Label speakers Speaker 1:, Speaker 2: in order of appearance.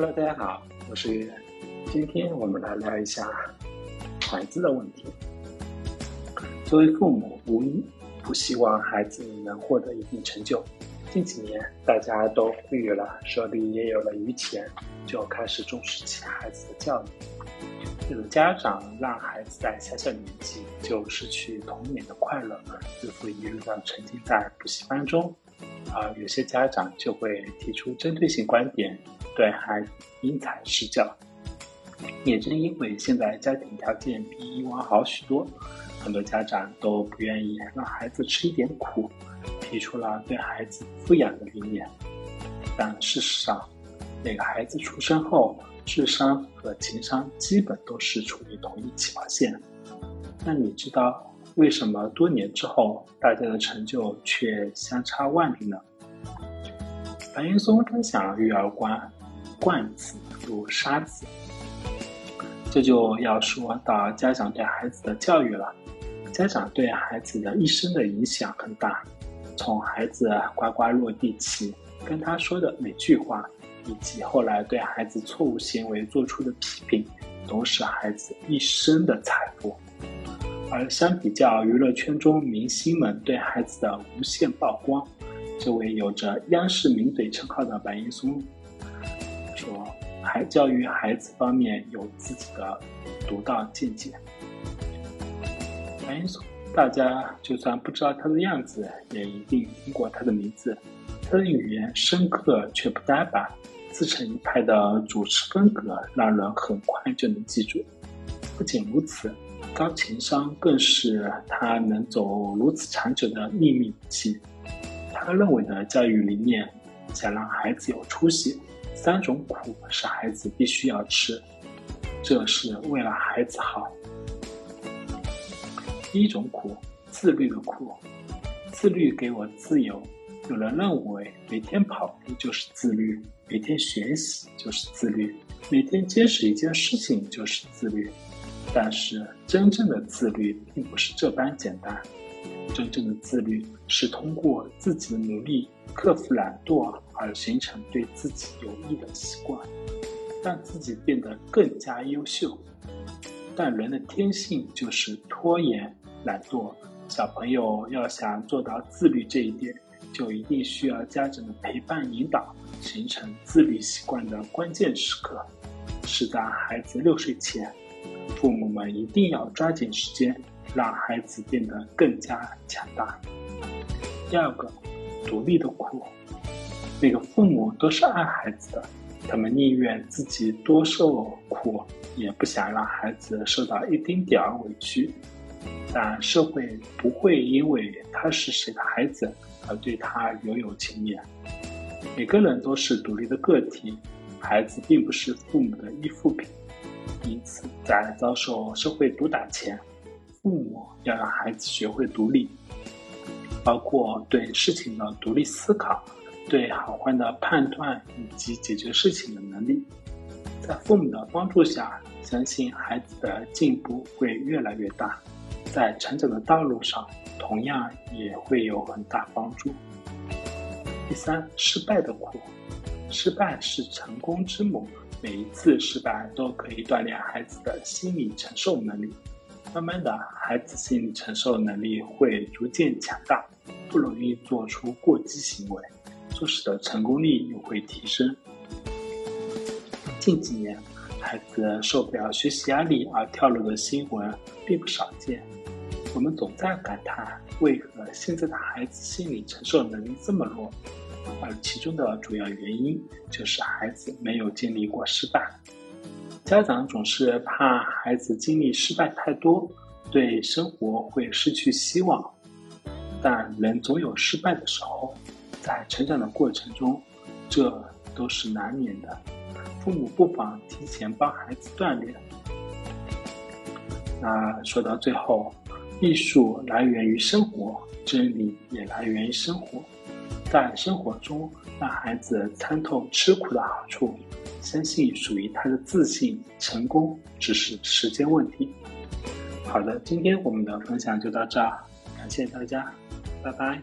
Speaker 1: Hello，大家好，我是月。今天我们来聊一下孩子的问题。作为父母，无疑不希望孩子能获得一定成就。近几年，大家都富裕了，手里也有了余钱，就开始重视起孩子的教育。有的家长让孩子在小小年纪就失去童年的快乐，日复一日的沉浸在补习班中。而有些家长就会提出针对性观点，对孩子因材施教。也正因为现在家庭条件比以往好许多，很多家长都不愿意让孩子吃一点苦，提出了对孩子富养的理念。但事实上，每个孩子出生后，智商和情商基本都是处于同一起跑线。那你知道？为什么多年之后，大家的成就却相差万里呢？白岩松分享育儿观：惯子如杀子。这就要说到家长对孩子的教育了。家长对孩子的一生的影响很大，从孩子呱呱落地起，跟他说的每句话，以及后来对孩子错误行为做出的批评，都是孩子一生的财富。而相比较娱乐圈中明星们对孩子的无限曝光，这位有着央视名嘴称号的白岩松说：“孩教育孩子方面有自己的独到见解。”白岩松，大家就算不知道他的样子，也一定听过他的名字。他的语言深刻却不呆板，自成一派的主持风格让人很快就能记住。不仅如此。高情商更是他能走如此长久的秘密武器。他认为的教育理念，想让孩子有出息，三种苦是孩子必须要吃，这是为了孩子好。第一种苦，自律的苦。自律给我自由。有人认为每天跑步就是自律，每天学习就是自律，每天坚持一件事情就是自律。但是，真正的自律并不是这般简单。真正的自律是通过自己的努力克服懒惰而形成对自己有益的习惯，让自己变得更加优秀。但人的天性就是拖延、懒惰。小朋友要想做到自律这一点，就一定需要家长的陪伴引导，形成自律习惯的关键时刻是在孩子六岁前。父母们一定要抓紧时间，让孩子变得更加强大。第二个，独立的苦。每个父母都是爱孩子的，他们宁愿自己多受苦，也不想让孩子受到一丁点儿委屈。但社会不会因为他是谁的孩子而对他留有情面。每个人都是独立的个体，孩子并不是父母的依附品。因此，在遭受社会毒打前，父母要让孩子学会独立，包括对事情的独立思考、对好坏的判断以及解决事情的能力。在父母的帮助下，相信孩子的进步会越来越大，在成长的道路上同样也会有很大帮助。第三，失败的苦，失败是成功之母。每一次失败都可以锻炼孩子的心理承受能力，慢慢的，孩子心理承受能力会逐渐强大，不容易做出过激行为，做事的成功率也会提升。近几年，孩子受不了学习压力而跳楼的新闻并不少见，我们总在感叹为何现在的孩子心理承受能力这么弱。而其中的主要原因就是孩子没有经历过失败，家长总是怕孩子经历失败太多，对生活会失去希望。但人总有失败的时候，在成长的过程中，这都是难免的。父母不妨提前帮孩子锻炼。那说到最后，艺术来源于生活，真理也来源于生活。在生活中，让孩子参透吃苦的好处，相信属于他的自信，成功只是时间问题。好的，今天我们的分享就到这儿，感谢大家，拜拜。